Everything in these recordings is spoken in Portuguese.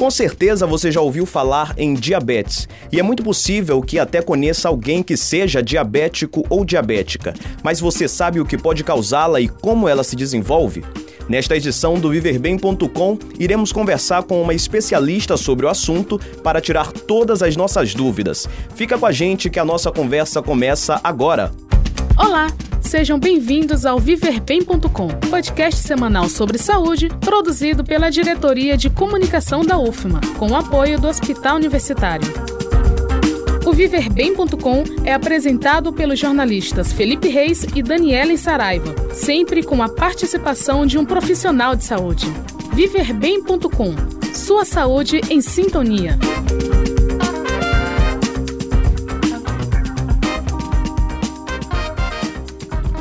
Com certeza você já ouviu falar em diabetes, e é muito possível que até conheça alguém que seja diabético ou diabética, mas você sabe o que pode causá-la e como ela se desenvolve? Nesta edição do viverbem.com, iremos conversar com uma especialista sobre o assunto para tirar todas as nossas dúvidas. Fica com a gente que a nossa conversa começa agora. Olá, sejam bem-vindos ao viverbem.com, podcast semanal sobre saúde, produzido pela Diretoria de Comunicação da UFMA, com o apoio do Hospital Universitário. O viverbem.com é apresentado pelos jornalistas Felipe Reis e Daniela Saraiva, sempre com a participação de um profissional de saúde. Viverbem.com, sua saúde em sintonia.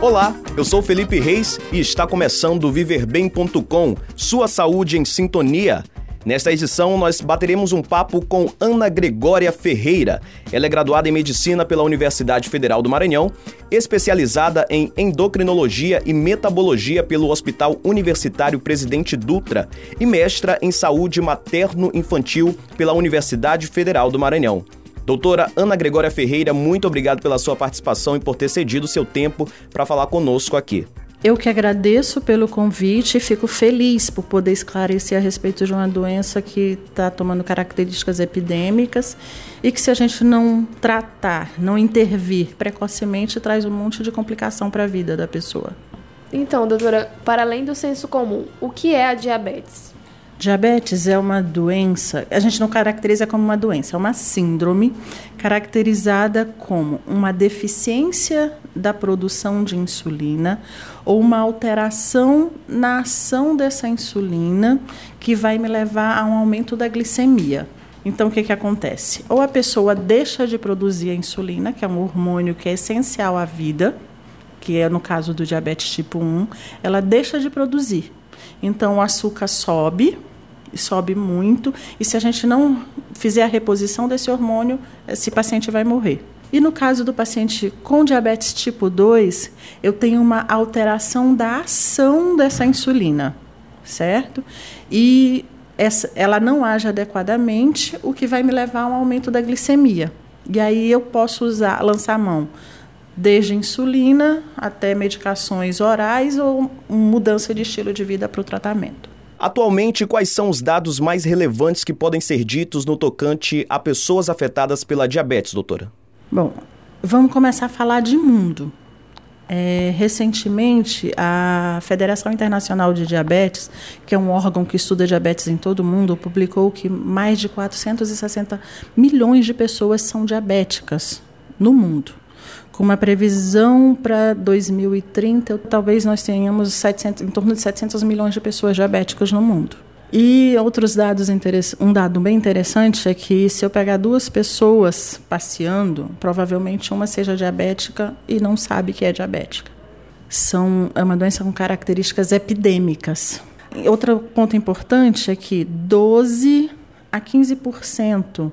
Olá, eu sou Felipe Reis e está começando o viverbem.com, sua saúde em sintonia. Nesta edição, nós bateremos um papo com Ana Gregória Ferreira. Ela é graduada em Medicina pela Universidade Federal do Maranhão, especializada em Endocrinologia e Metabologia pelo Hospital Universitário Presidente Dutra e mestra em Saúde Materno-Infantil pela Universidade Federal do Maranhão. Doutora Ana Gregória Ferreira, muito obrigado pela sua participação e por ter cedido seu tempo para falar conosco aqui. Eu que agradeço pelo convite e fico feliz por poder esclarecer a respeito de uma doença que está tomando características epidêmicas e que, se a gente não tratar, não intervir precocemente, traz um monte de complicação para a vida da pessoa. Então, doutora, para além do senso comum, o que é a diabetes? Diabetes é uma doença, a gente não caracteriza como uma doença, é uma síndrome caracterizada como uma deficiência da produção de insulina ou uma alteração na ação dessa insulina que vai me levar a um aumento da glicemia. Então, o que, que acontece? Ou a pessoa deixa de produzir a insulina, que é um hormônio que é essencial à vida, que é no caso do diabetes tipo 1, ela deixa de produzir. Então, o açúcar sobe, sobe muito, e se a gente não fizer a reposição desse hormônio, esse paciente vai morrer. E no caso do paciente com diabetes tipo 2, eu tenho uma alteração da ação dessa insulina, certo? E essa, ela não age adequadamente, o que vai me levar a um aumento da glicemia. E aí eu posso usar, lançar mão desde insulina até medicações orais ou mudança de estilo de vida para o tratamento. Atualmente, quais são os dados mais relevantes que podem ser ditos no tocante a pessoas afetadas pela diabetes, doutora? Bom, vamos começar a falar de mundo. É, recentemente, a Federação Internacional de Diabetes, que é um órgão que estuda diabetes em todo o mundo, publicou que mais de 460 milhões de pessoas são diabéticas no mundo com uma previsão para 2030, talvez nós tenhamos 700, em torno de 700 milhões de pessoas diabéticas no mundo. E outros dados um dado bem interessante é que se eu pegar duas pessoas passeando, provavelmente uma seja diabética e não sabe que é diabética. São é uma doença com características epidêmicas. Outro ponto importante é que 12 a 15%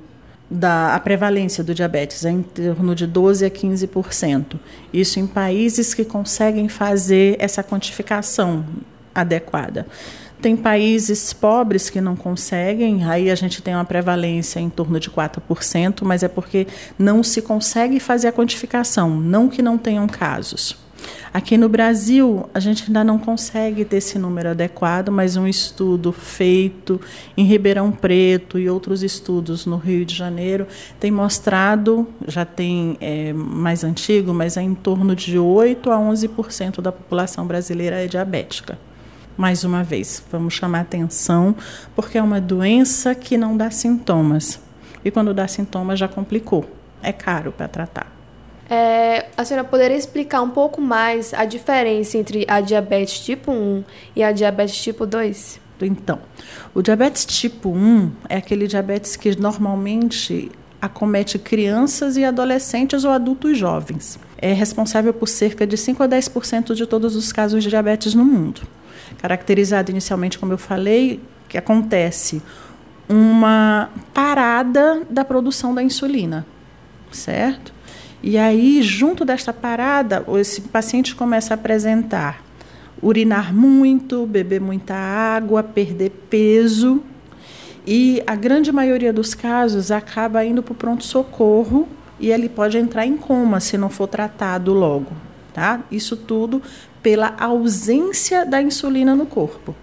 da a prevalência do diabetes é em torno de 12 a 15%. Isso em países que conseguem fazer essa quantificação adequada. Tem países pobres que não conseguem, aí a gente tem uma prevalência em torno de 4%, mas é porque não se consegue fazer a quantificação, não que não tenham casos. Aqui no Brasil, a gente ainda não consegue ter esse número adequado, mas um estudo feito em Ribeirão Preto e outros estudos no Rio de Janeiro tem mostrado, já tem é, mais antigo, mas é em torno de 8 a 11% da população brasileira é diabética. Mais uma vez, vamos chamar atenção, porque é uma doença que não dá sintomas. E quando dá sintomas, já complicou. É caro para tratar. É, a senhora poderia explicar um pouco mais a diferença entre a diabetes tipo 1 e a diabetes tipo 2? Então, o diabetes tipo 1 é aquele diabetes que normalmente acomete crianças e adolescentes ou adultos jovens. É responsável por cerca de 5 a 10% de todos os casos de diabetes no mundo. Caracterizado inicialmente, como eu falei, que acontece uma parada da produção da insulina, certo? E aí, junto desta parada, esse paciente começa a apresentar urinar muito, beber muita água, perder peso. E a grande maioria dos casos acaba indo para o pronto-socorro e ele pode entrar em coma se não for tratado logo. Tá? Isso tudo pela ausência da insulina no corpo.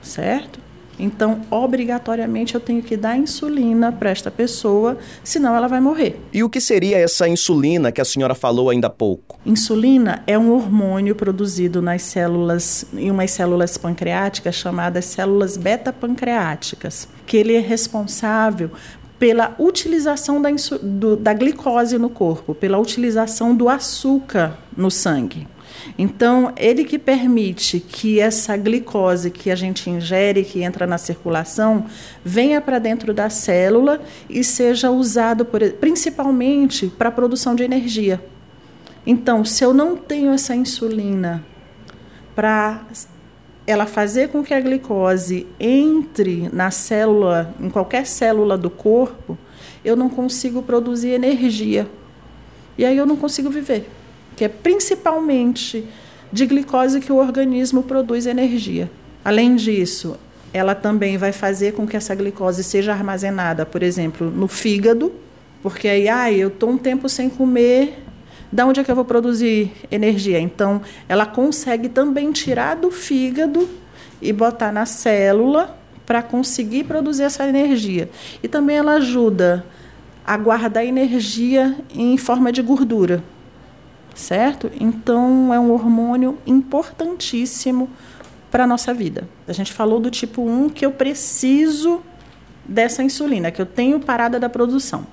Certo? Então, obrigatoriamente, eu tenho que dar insulina para esta pessoa, senão ela vai morrer. E o que seria essa insulina que a senhora falou ainda há pouco? Insulina é um hormônio produzido nas células, em umas células pancreáticas chamadas células beta-pancreáticas, que ele é responsável pela utilização da, do, da glicose no corpo, pela utilização do açúcar no sangue. Então, ele que permite que essa glicose que a gente ingere, que entra na circulação, venha para dentro da célula e seja usado por, principalmente para a produção de energia. Então, se eu não tenho essa insulina para ela fazer com que a glicose entre na célula, em qualquer célula do corpo, eu não consigo produzir energia. E aí eu não consigo viver que é principalmente de glicose que o organismo produz energia. Além disso, ela também vai fazer com que essa glicose seja armazenada, por exemplo, no fígado, porque aí, ah, eu estou um tempo sem comer, da onde é que eu vou produzir energia? Então, ela consegue também tirar do fígado e botar na célula para conseguir produzir essa energia. E também ela ajuda a guardar energia em forma de gordura certo? Então é um hormônio importantíssimo para a nossa vida. A gente falou do tipo 1 que eu preciso dessa insulina, que eu tenho parada da produção.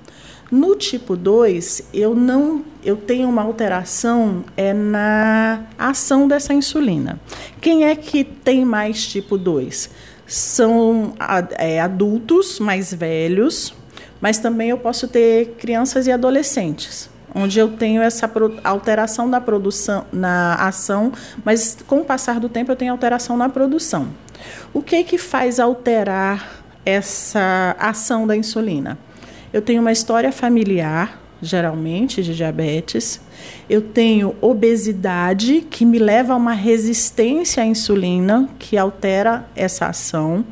No tipo 2, eu não eu tenho uma alteração é na ação dessa insulina. Quem é que tem mais tipo 2? São é, adultos mais velhos, mas também eu posso ter crianças e adolescentes onde eu tenho essa alteração da produção na ação, mas com o passar do tempo eu tenho alteração na produção. O que que faz alterar essa ação da insulina? Eu tenho uma história familiar, geralmente de diabetes. Eu tenho obesidade que me leva a uma resistência à insulina que altera essa ação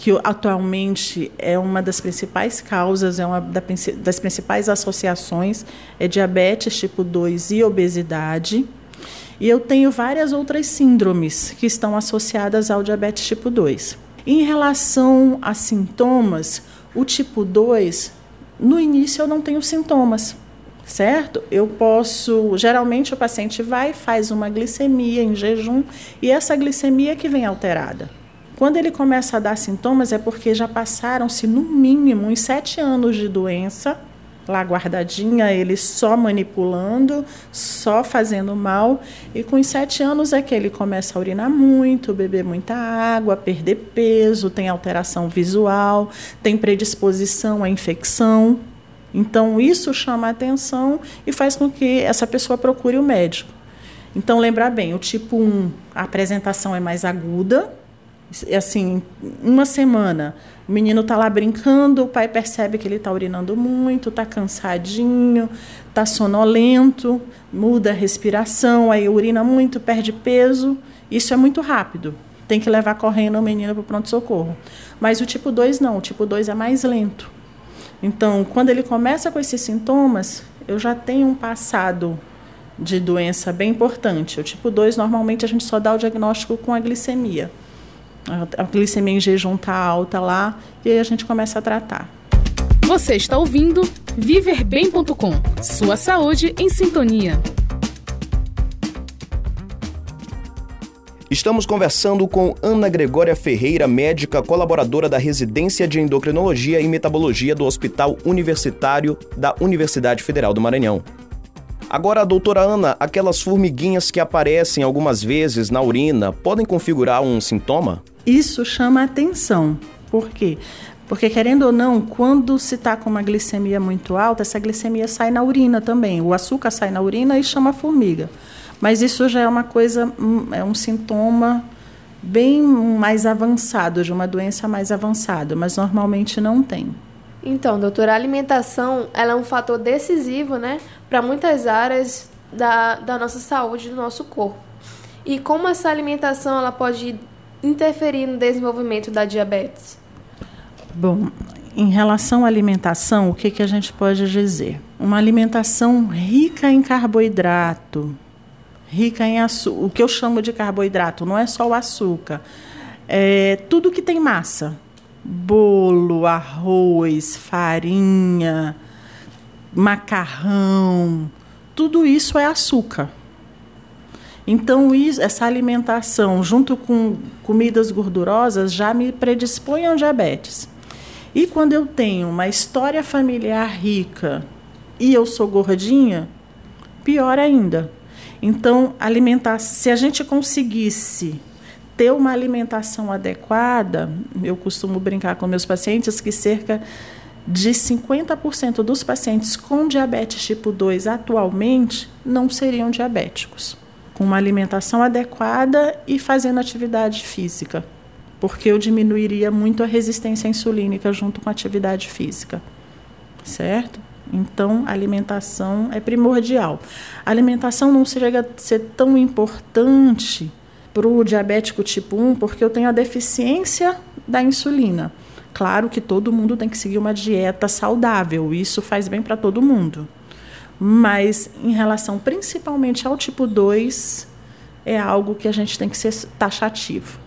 que atualmente é uma das principais causas, é uma das principais associações, é diabetes tipo 2 e obesidade. E eu tenho várias outras síndromes que estão associadas ao diabetes tipo 2. Em relação a sintomas, o tipo 2, no início eu não tenho sintomas, certo? Eu posso, geralmente o paciente vai, faz uma glicemia em jejum e essa glicemia que vem alterada. Quando ele começa a dar sintomas, é porque já passaram-se, no mínimo, uns sete anos de doença lá guardadinha, ele só manipulando, só fazendo mal. E com os sete anos é que ele começa a urinar muito, beber muita água, perder peso, tem alteração visual, tem predisposição à infecção. Então, isso chama a atenção e faz com que essa pessoa procure o médico. Então, lembrar bem, o tipo 1, a apresentação é mais aguda, assim, uma semana, o menino está lá brincando, o pai percebe que ele está urinando muito, está cansadinho, está sonolento, muda a respiração, aí urina muito, perde peso. Isso é muito rápido. Tem que levar correndo o menino para o pronto-socorro. Mas o tipo 2 não, o tipo 2 é mais lento. Então, quando ele começa com esses sintomas, eu já tenho um passado de doença bem importante. O tipo 2, normalmente, a gente só dá o diagnóstico com a glicemia a glicemia em jejum está alta lá, e aí a gente começa a tratar. Você está ouvindo viverbem.com. Sua saúde em sintonia. Estamos conversando com Ana Gregória Ferreira, médica colaboradora da Residência de Endocrinologia e Metabologia do Hospital Universitário da Universidade Federal do Maranhão. Agora, doutora Ana, aquelas formiguinhas que aparecem algumas vezes na urina podem configurar um sintoma? Isso chama atenção. Por quê? Porque, querendo ou não, quando se está com uma glicemia muito alta, essa glicemia sai na urina também. O açúcar sai na urina e chama formiga. Mas isso já é uma coisa, é um sintoma bem mais avançado, de uma doença mais avançada, mas normalmente não tem. Então, doutora, a alimentação ela é um fator decisivo né, para muitas áreas da, da nossa saúde, do nosso corpo. E como essa alimentação ela pode interferir no desenvolvimento da diabetes? Bom, em relação à alimentação, o que, que a gente pode dizer? Uma alimentação rica em carboidrato, rica em açúcar. O que eu chamo de carboidrato não é só o açúcar, é tudo que tem massa: bolo, arroz, farinha, macarrão, tudo isso é açúcar. Então, isso, essa alimentação, junto com comidas gordurosas, já me predispõe ao diabetes. E quando eu tenho uma história familiar rica e eu sou gordinha, pior ainda. Então, alimentar, se a gente conseguisse ter uma alimentação adequada, eu costumo brincar com meus pacientes que cerca de 50% dos pacientes com diabetes tipo 2 atualmente não seriam diabéticos. Com uma alimentação adequada e fazendo atividade física porque eu diminuiria muito a resistência insulínica junto com a atividade física, certo? Então, alimentação é primordial. A alimentação não chega a ser tão importante para o diabético tipo 1, porque eu tenho a deficiência da insulina. Claro que todo mundo tem que seguir uma dieta saudável, isso faz bem para todo mundo. Mas em relação principalmente ao tipo 2, é algo que a gente tem que ser taxativo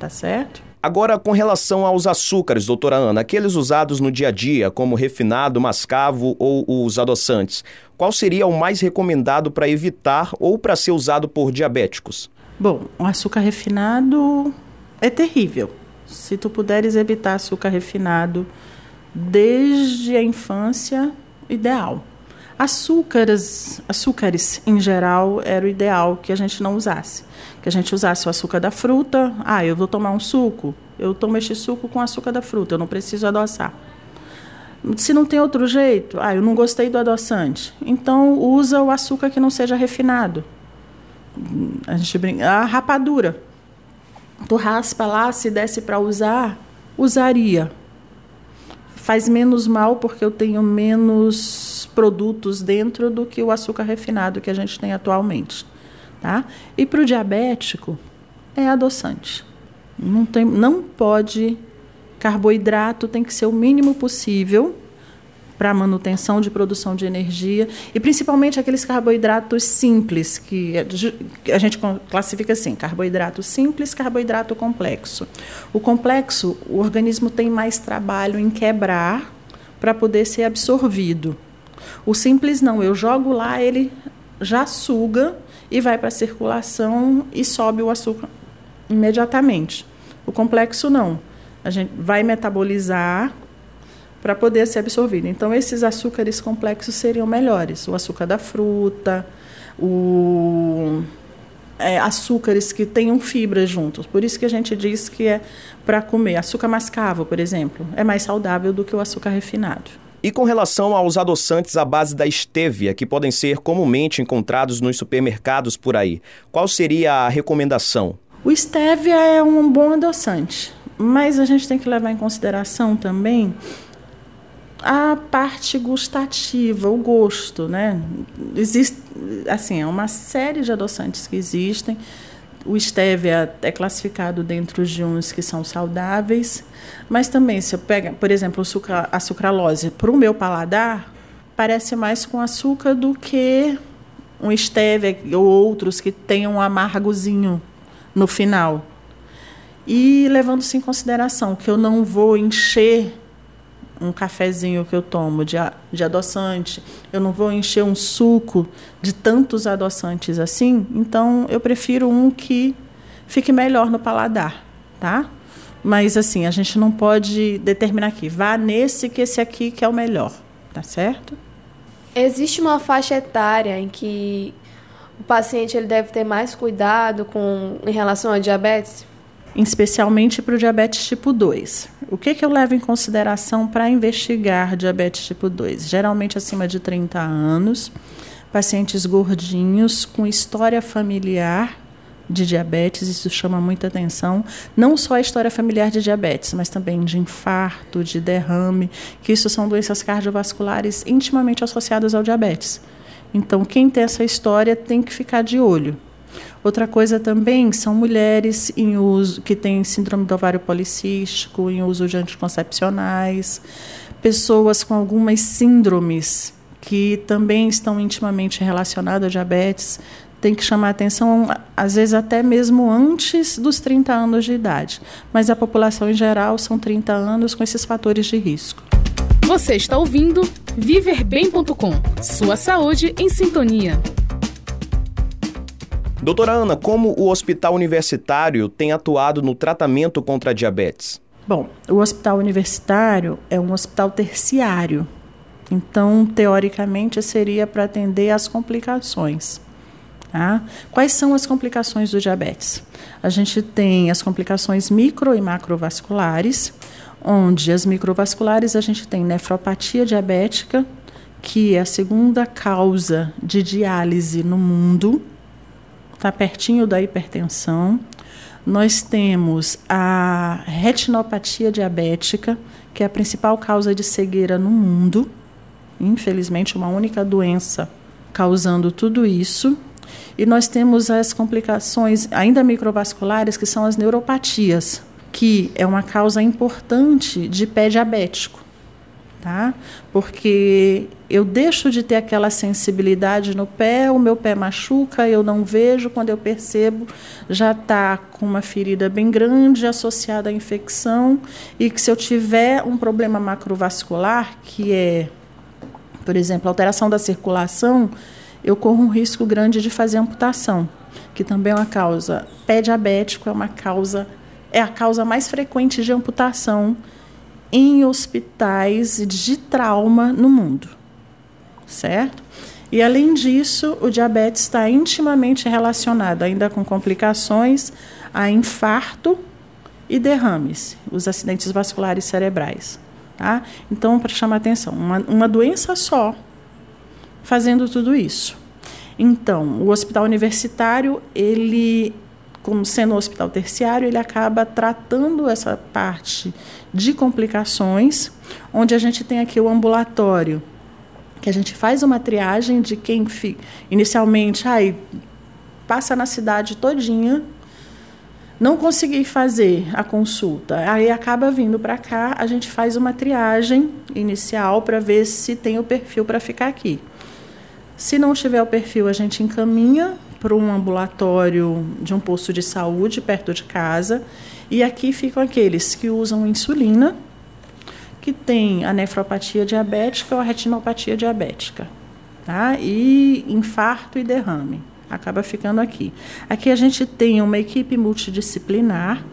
tá certo? Agora, com relação aos açúcares, doutora Ana, aqueles usados no dia a dia, como refinado, mascavo ou os adoçantes, qual seria o mais recomendado para evitar ou para ser usado por diabéticos? Bom, o açúcar refinado é terrível. Se tu puderes evitar açúcar refinado desde a infância, ideal. Açúcares, açúcares em geral era o ideal que a gente não usasse. Que a gente usasse o açúcar da fruta. Ah, eu vou tomar um suco. Eu tomo este suco com açúcar da fruta, eu não preciso adoçar. Se não tem outro jeito, ah, eu não gostei do adoçante. Então usa o açúcar que não seja refinado. A gente brinca, a rapadura. Tu raspa lá, se desse para usar, usaria. Faz menos mal porque eu tenho menos produtos dentro do que o açúcar refinado que a gente tem atualmente. Tá? E para o diabético, é adoçante. Não, tem, não pode. Carboidrato tem que ser o mínimo possível para manutenção de produção de energia e principalmente aqueles carboidratos simples que a gente classifica assim carboidrato simples carboidrato complexo o complexo o organismo tem mais trabalho em quebrar para poder ser absorvido o simples não, eu jogo lá, ele já suga e vai para a circulação e sobe o açúcar imediatamente. O complexo não. A gente vai metabolizar para poder ser absorvido. Então, esses açúcares complexos seriam melhores. O açúcar da fruta, o é, açúcares que tenham fibras juntos. Por isso que a gente diz que é para comer. Açúcar mascavo, por exemplo, é mais saudável do que o açúcar refinado. E com relação aos adoçantes à base da estévia, que podem ser comumente encontrados nos supermercados por aí, qual seria a recomendação? O estévia é um bom adoçante, mas a gente tem que levar em consideração também a parte gustativa, o gosto, né? Existe, assim, é uma série de adoçantes que existem o stevia é classificado dentro de uns que são saudáveis, mas também se eu pego, por exemplo, a sucralose, para o meu paladar, parece mais com açúcar do que um stevia ou outros que tenham um amargozinho no final. E levando-se em consideração que eu não vou encher um cafezinho que eu tomo de, de adoçante, eu não vou encher um suco de tantos adoçantes assim, então eu prefiro um que fique melhor no paladar, tá? Mas assim, a gente não pode determinar aqui, vá nesse que esse aqui que é o melhor, tá certo? Existe uma faixa etária em que o paciente ele deve ter mais cuidado com em relação ao diabetes? Especialmente para o diabetes tipo 2. O que, que eu levo em consideração para investigar diabetes tipo 2? Geralmente acima de 30 anos, pacientes gordinhos com história familiar de diabetes, isso chama muita atenção. Não só a história familiar de diabetes, mas também de infarto, de derrame, que isso são doenças cardiovasculares intimamente associadas ao diabetes. Então, quem tem essa história tem que ficar de olho. Outra coisa também são mulheres em uso que têm síndrome do ovário policístico, em uso de anticoncepcionais, pessoas com algumas síndromes que também estão intimamente relacionadas à diabetes, tem que chamar atenção, às vezes até mesmo antes dos 30 anos de idade. Mas a população em geral são 30 anos com esses fatores de risco. Você está ouvindo viverbem.com. Sua saúde em sintonia. Doutora Ana, como o Hospital Universitário tem atuado no tratamento contra a diabetes? Bom, o Hospital Universitário é um hospital terciário. Então, teoricamente, seria para atender as complicações. Tá? Quais são as complicações do diabetes? A gente tem as complicações micro e macrovasculares, onde as microvasculares a gente tem nefropatia diabética, que é a segunda causa de diálise no mundo, está pertinho da hipertensão. Nós temos a retinopatia diabética, que é a principal causa de cegueira no mundo. Infelizmente, uma única doença causando tudo isso. E nós temos as complicações ainda microvasculares, que são as neuropatias, que é uma causa importante de pé diabético, tá? Porque eu deixo de ter aquela sensibilidade no pé, o meu pé machuca, eu não vejo, quando eu percebo, já está com uma ferida bem grande associada à infecção, e que se eu tiver um problema macrovascular, que é, por exemplo, alteração da circulação, eu corro um risco grande de fazer amputação, que também é uma causa. Pé diabético é uma causa, é a causa mais frequente de amputação em hospitais de trauma no mundo, certo? E além disso, o diabetes está intimamente relacionado, ainda com complicações, a infarto e derrames, os acidentes vasculares cerebrais. Tá? Então, para chamar atenção, uma, uma doença só fazendo tudo isso. Então, o hospital universitário, ele, como sendo um hospital terciário, ele acaba tratando essa parte de complicações, onde a gente tem aqui o ambulatório, que a gente faz uma triagem de quem fica. Inicialmente, ai, passa na cidade todinha, não consegui fazer a consulta, aí acaba vindo para cá, a gente faz uma triagem inicial para ver se tem o perfil para ficar aqui. Se não tiver o perfil, a gente encaminha para um ambulatório de um posto de saúde perto de casa. E aqui ficam aqueles que usam insulina, que tem a nefropatia diabética ou a retinopatia diabética, tá? E infarto e derrame. Acaba ficando aqui. Aqui a gente tem uma equipe multidisciplinar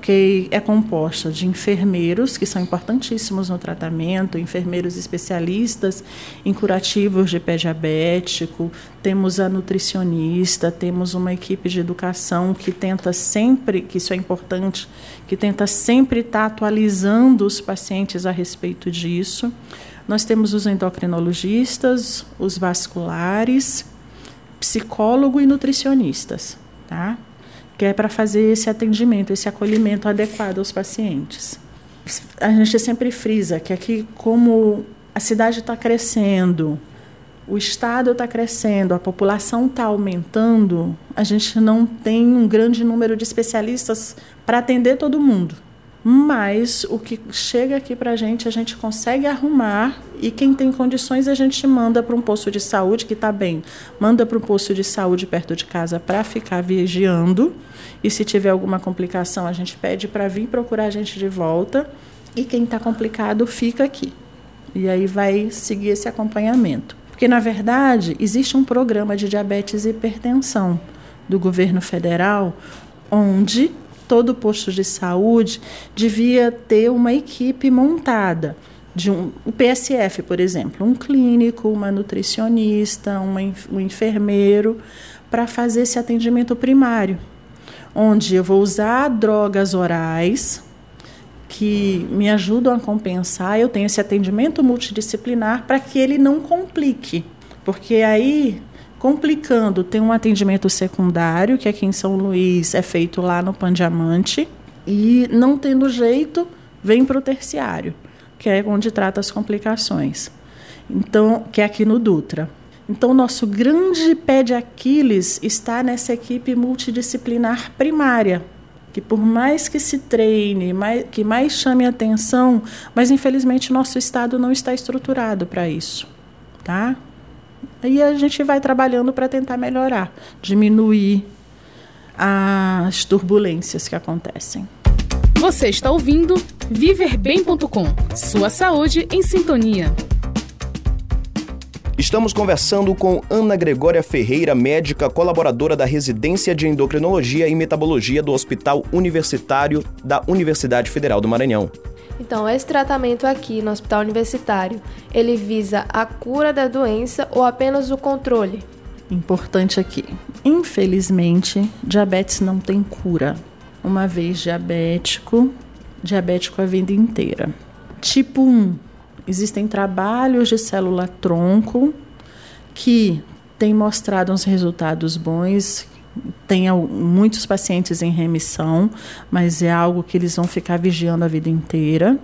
que é composta de enfermeiros, que são importantíssimos no tratamento, enfermeiros especialistas em curativos de pé diabético, temos a nutricionista, temos uma equipe de educação que tenta sempre, que isso é importante, que tenta sempre estar atualizando os pacientes a respeito disso. Nós temos os endocrinologistas, os vasculares, psicólogo e nutricionistas, tá? que é para fazer esse atendimento, esse acolhimento adequado aos pacientes. A gente sempre frisa que aqui, como a cidade está crescendo, o estado está crescendo, a população está aumentando, a gente não tem um grande número de especialistas para atender todo mundo. Mas o que chega aqui para a gente, a gente consegue arrumar e quem tem condições a gente manda para um posto de saúde que está bem, manda para um posto de saúde perto de casa para ficar vigiando. E se tiver alguma complicação a gente pede para vir procurar a gente de volta. E quem está complicado fica aqui. E aí vai seguir esse acompanhamento, porque na verdade existe um programa de diabetes e hipertensão do governo federal onde todo posto de saúde devia ter uma equipe montada de um o PSF, por exemplo, um clínico, uma nutricionista, uma, um enfermeiro para fazer esse atendimento primário, onde eu vou usar drogas orais que me ajudam a compensar, eu tenho esse atendimento multidisciplinar para que ele não complique, porque aí Complicando, tem um atendimento secundário, que aqui em São Luís é feito lá no Pan Diamante. E não tendo jeito, vem para o terciário, que é onde trata as complicações. Então, que é aqui no Dutra. Então, nosso grande pé de Aquiles está nessa equipe multidisciplinar primária, que por mais que se treine, mais, que mais chame atenção, mas infelizmente nosso estado não está estruturado para isso, tá? Aí a gente vai trabalhando para tentar melhorar, diminuir as turbulências que acontecem. Você está ouvindo viverbem.com. Sua saúde em sintonia. Estamos conversando com Ana Gregória Ferreira, médica colaboradora da Residência de Endocrinologia e Metabologia do Hospital Universitário da Universidade Federal do Maranhão. Então, esse tratamento aqui no Hospital Universitário, ele visa a cura da doença ou apenas o controle? Importante aqui. Infelizmente, diabetes não tem cura. Uma vez diabético, diabético a vida inteira. Tipo 1, Existem trabalhos de célula-tronco que têm mostrado uns resultados bons, tem muitos pacientes em remissão, mas é algo que eles vão ficar vigiando a vida inteira.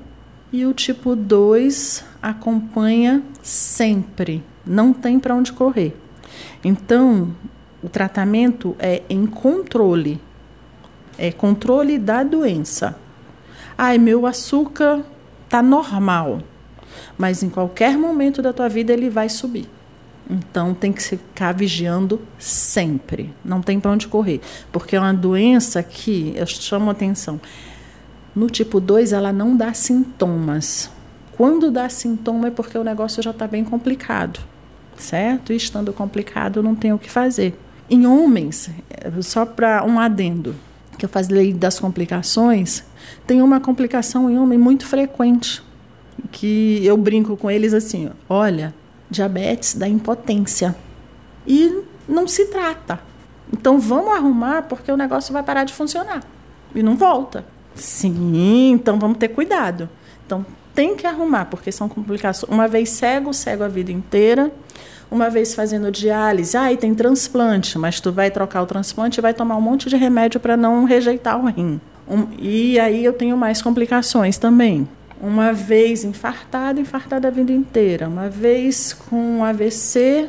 E o tipo 2 acompanha sempre, não tem para onde correr. Então, o tratamento é em controle, é controle da doença. Ai, meu açúcar tá normal mas em qualquer momento da tua vida ele vai subir. Então tem que ficar vigiando sempre. Não tem para onde correr, porque é uma doença que eu chamo atenção. No tipo 2 ela não dá sintomas. Quando dá sintoma é porque o negócio já está bem complicado, certo? E estando complicado não tem o que fazer. Em homens, só para um adendo, que eu falei das complicações, tem uma complicação em homem muito frequente, que eu brinco com eles assim: olha, diabetes dá impotência. E não se trata. Então vamos arrumar porque o negócio vai parar de funcionar. E não volta. Sim, então vamos ter cuidado. Então tem que arrumar, porque são complicações. Uma vez cego, cego a vida inteira. Uma vez fazendo diálise, ah, e tem transplante, mas tu vai trocar o transplante e vai tomar um monte de remédio para não rejeitar o rim. Um, e aí eu tenho mais complicações também. Uma vez infartada, infartada a vida inteira. Uma vez com AVC,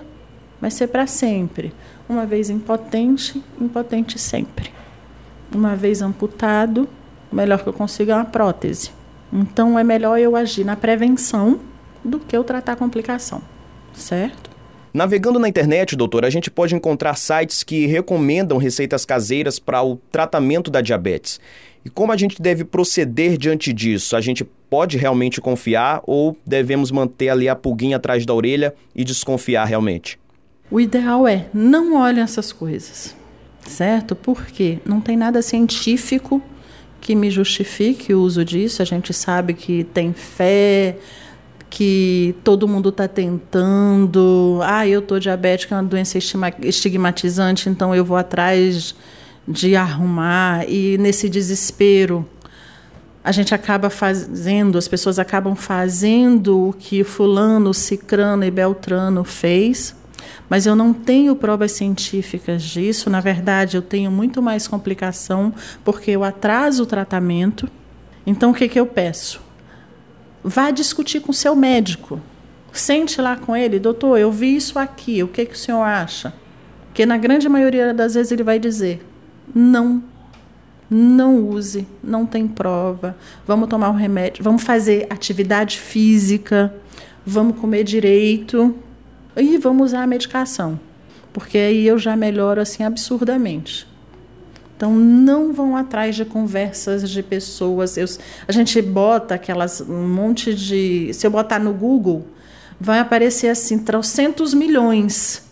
vai ser para sempre. Uma vez impotente, impotente sempre. Uma vez amputado, o melhor que eu consigo é uma prótese. Então é melhor eu agir na prevenção do que eu tratar a complicação, certo? Navegando na internet, doutor, a gente pode encontrar sites que recomendam receitas caseiras para o tratamento da diabetes. E como a gente deve proceder diante disso? A gente pode realmente confiar ou devemos manter ali a pulguinha atrás da orelha e desconfiar realmente? O ideal é não olhe essas coisas, certo? Porque não tem nada científico que me justifique o uso disso. A gente sabe que tem fé, que todo mundo está tentando. Ah, eu estou diabética, é uma doença estigmatizante, então eu vou atrás de arrumar e nesse desespero a gente acaba fazendo, as pessoas acabam fazendo o que fulano, cicrano e beltrano fez, mas eu não tenho provas científicas disso. Na verdade, eu tenho muito mais complicação porque eu atraso o tratamento. Então, o que, que eu peço? Vá discutir com seu médico. Sente lá com ele, doutor, eu vi isso aqui, o que, que o senhor acha? Porque na grande maioria das vezes ele vai dizer: não, não use, não tem prova. Vamos tomar um remédio, vamos fazer atividade física, vamos comer direito e vamos usar a medicação, porque aí eu já melhoro assim absurdamente. Então não vão atrás de conversas de pessoas. Eu, a gente bota aquelas um monte de. Se eu botar no Google, vai aparecer assim, trocentos milhões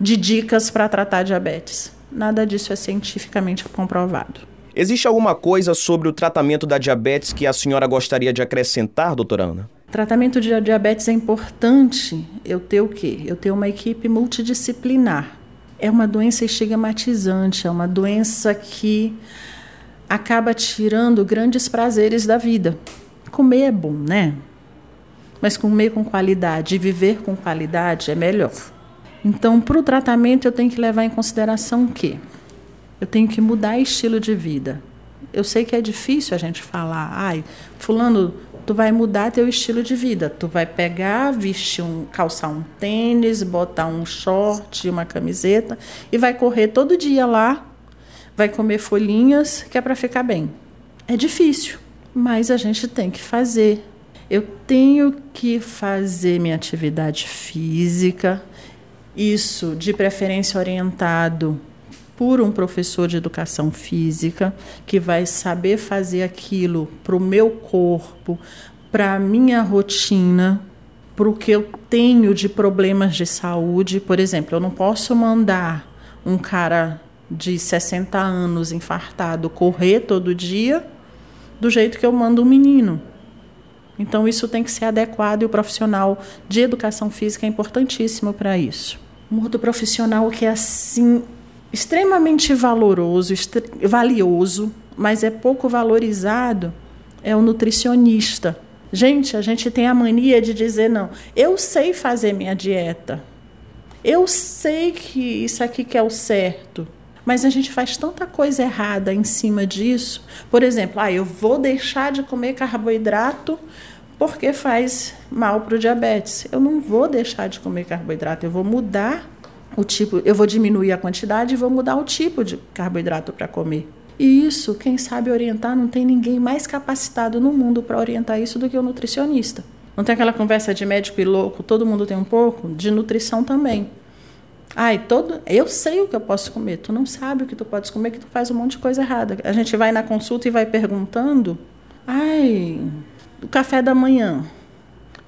de dicas para tratar diabetes. Nada disso é cientificamente comprovado. Existe alguma coisa sobre o tratamento da diabetes que a senhora gostaria de acrescentar, doutora Ana? Tratamento de diabetes é importante eu ter o quê? Eu ter uma equipe multidisciplinar. É uma doença estigmatizante, é uma doença que acaba tirando grandes prazeres da vida. Comer é bom, né? Mas comer com qualidade e viver com qualidade é melhor. Então, para o tratamento, eu tenho que levar em consideração o quê? Eu tenho que mudar estilo de vida. Eu sei que é difícil a gente falar, ai, fulano tu vai mudar teu estilo de vida. Tu vai pegar, vestir um, calçar um tênis, botar um short, uma camiseta e vai correr todo dia lá, vai comer folhinhas, que é para ficar bem. É difícil, mas a gente tem que fazer. Eu tenho que fazer minha atividade física, isso de preferência orientado por um professor de educação física que vai saber fazer aquilo para o meu corpo, para a minha rotina, para o que eu tenho de problemas de saúde. Por exemplo, eu não posso mandar um cara de 60 anos infartado correr todo dia do jeito que eu mando um menino. Então, isso tem que ser adequado e o profissional de educação física é importantíssimo para isso. Um outro profissional que é assim extremamente valoroso, valioso, mas é pouco valorizado, é o nutricionista. Gente, a gente tem a mania de dizer não. Eu sei fazer minha dieta. Eu sei que isso aqui que é o certo. Mas a gente faz tanta coisa errada em cima disso. Por exemplo, ah, eu vou deixar de comer carboidrato porque faz mal para o diabetes. Eu não vou deixar de comer carboidrato, eu vou mudar o tipo, eu vou diminuir a quantidade e vou mudar o tipo de carboidrato para comer. E isso, quem sabe orientar, não tem ninguém mais capacitado no mundo para orientar isso do que o nutricionista. Não tem aquela conversa de médico e louco, todo mundo tem um pouco, de nutrição também. Ai, todo, eu sei o que eu posso comer, tu não sabe o que tu podes comer, que tu faz um monte de coisa errada. A gente vai na consulta e vai perguntando, ai, o café da manhã,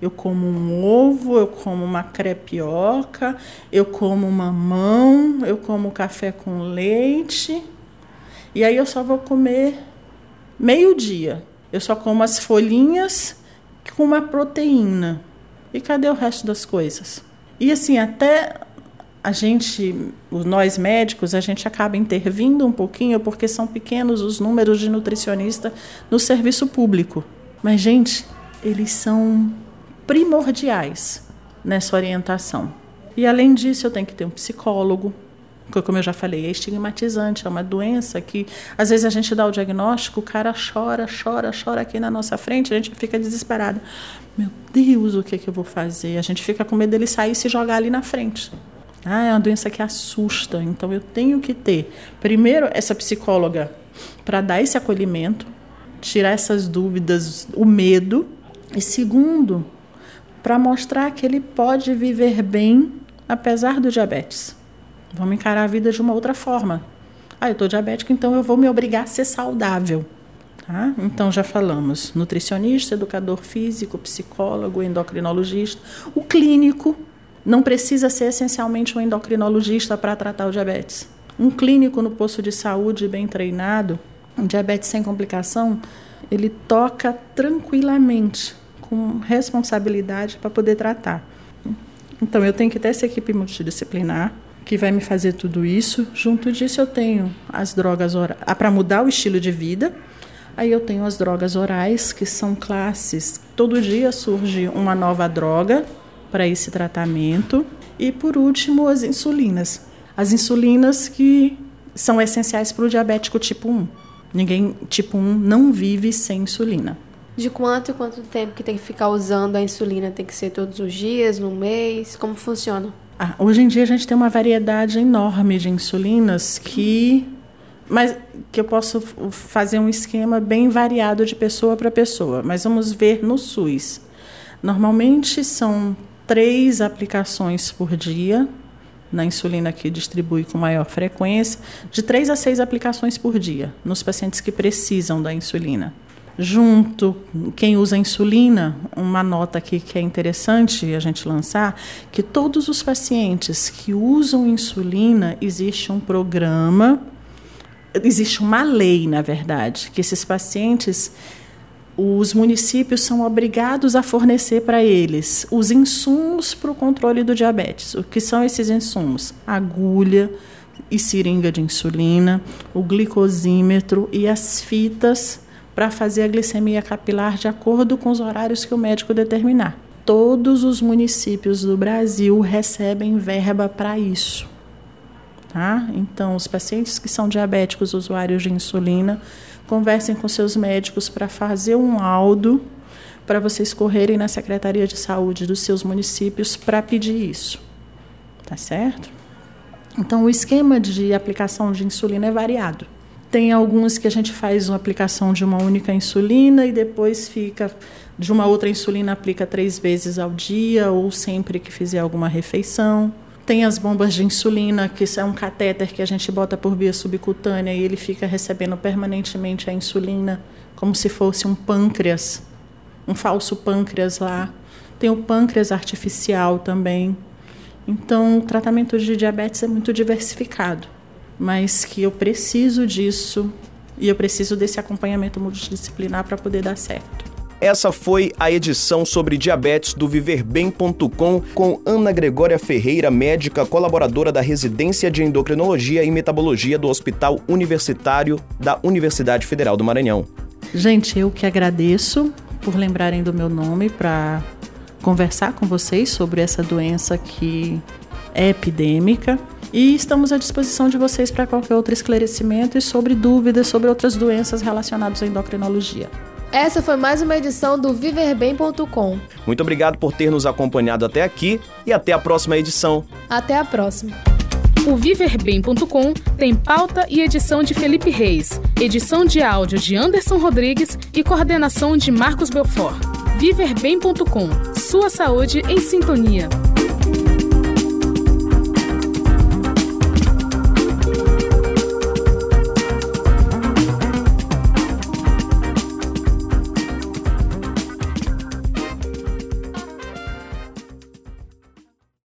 eu como um ovo, eu como uma crepioca, eu como mamão, eu como café com leite. E aí eu só vou comer meio-dia. Eu só como as folhinhas com uma proteína. E cadê o resto das coisas? E assim, até a gente, nós médicos, a gente acaba intervindo um pouquinho porque são pequenos os números de nutricionista no serviço público. Mas, gente, eles são primordiais nessa orientação. E além disso, eu tenho que ter um psicólogo, porque, como eu já falei, é estigmatizante, é uma doença que às vezes a gente dá o diagnóstico, o cara chora, chora, chora aqui na nossa frente, a gente fica desesperado. Meu Deus, o que, é que eu vou fazer? A gente fica com medo dele sair e se jogar ali na frente. Ah, é uma doença que assusta, então eu tenho que ter, primeiro, essa psicóloga para dar esse acolhimento, tirar essas dúvidas, o medo, e segundo, para mostrar que ele pode viver bem apesar do diabetes. Vamos encarar a vida de uma outra forma. Ah, eu estou diabético, então eu vou me obrigar a ser saudável. Tá? Então já falamos: nutricionista, educador físico, psicólogo, endocrinologista. O clínico não precisa ser essencialmente um endocrinologista para tratar o diabetes. Um clínico no posto de saúde bem treinado, um diabetes sem complicação, ele toca tranquilamente com responsabilidade para poder tratar. Então, eu tenho que ter essa equipe multidisciplinar que vai me fazer tudo isso. Junto disso, eu tenho as drogas orais, ah, para mudar o estilo de vida. Aí eu tenho as drogas orais, que são classes. Todo dia surge uma nova droga para esse tratamento. E por último, as insulinas. As insulinas que são essenciais para o diabético tipo 1. Ninguém tipo 1 não vive sem insulina. De quanto e quanto tempo que tem que ficar usando a insulina? Tem que ser todos os dias, no mês? Como funciona? Ah, hoje em dia a gente tem uma variedade enorme de insulinas que mas que eu posso fazer um esquema bem variado de pessoa para pessoa. Mas vamos ver no SUS. Normalmente são três aplicações por dia na insulina que distribui com maior frequência, de três a seis aplicações por dia nos pacientes que precisam da insulina junto quem usa insulina, uma nota aqui que é interessante a gente lançar, que todos os pacientes que usam insulina existe um programa, existe uma lei, na verdade, que esses pacientes os municípios são obrigados a fornecer para eles os insumos para o controle do diabetes. O que são esses insumos? Agulha e seringa de insulina, o glicosímetro e as fitas para fazer a glicemia capilar de acordo com os horários que o médico determinar. Todos os municípios do Brasil recebem verba para isso. Tá? Então, os pacientes que são diabéticos, usuários de insulina, conversem com seus médicos para fazer um laudo para vocês correrem na Secretaria de Saúde dos seus municípios para pedir isso. Tá certo? Então, o esquema de aplicação de insulina é variado. Tem alguns que a gente faz uma aplicação de uma única insulina e depois fica de uma outra insulina aplica três vezes ao dia ou sempre que fizer alguma refeição. Tem as bombas de insulina, que é um catéter que a gente bota por via subcutânea e ele fica recebendo permanentemente a insulina, como se fosse um pâncreas, um falso pâncreas lá. Tem o pâncreas artificial também. Então, o tratamento de diabetes é muito diversificado, mas que eu preciso disso e eu preciso desse acompanhamento multidisciplinar para poder dar certo. Essa foi a edição sobre diabetes do viverbem.com com Ana Gregória Ferreira, médica colaboradora da Residência de Endocrinologia e Metabologia do Hospital Universitário da Universidade Federal do Maranhão. Gente, eu que agradeço por lembrarem do meu nome para conversar com vocês sobre essa doença que é epidêmica. E estamos à disposição de vocês para qualquer outro esclarecimento e sobre dúvidas sobre outras doenças relacionadas à endocrinologia. Essa foi mais uma edição do viverbem.com. Muito obrigado por ter nos acompanhado até aqui e até a próxima edição. Até a próxima. O Viverbem.com tem pauta e edição de Felipe Reis, edição de áudio de Anderson Rodrigues e coordenação de Marcos Belfort. Viverbem.com. Sua saúde em sintonia.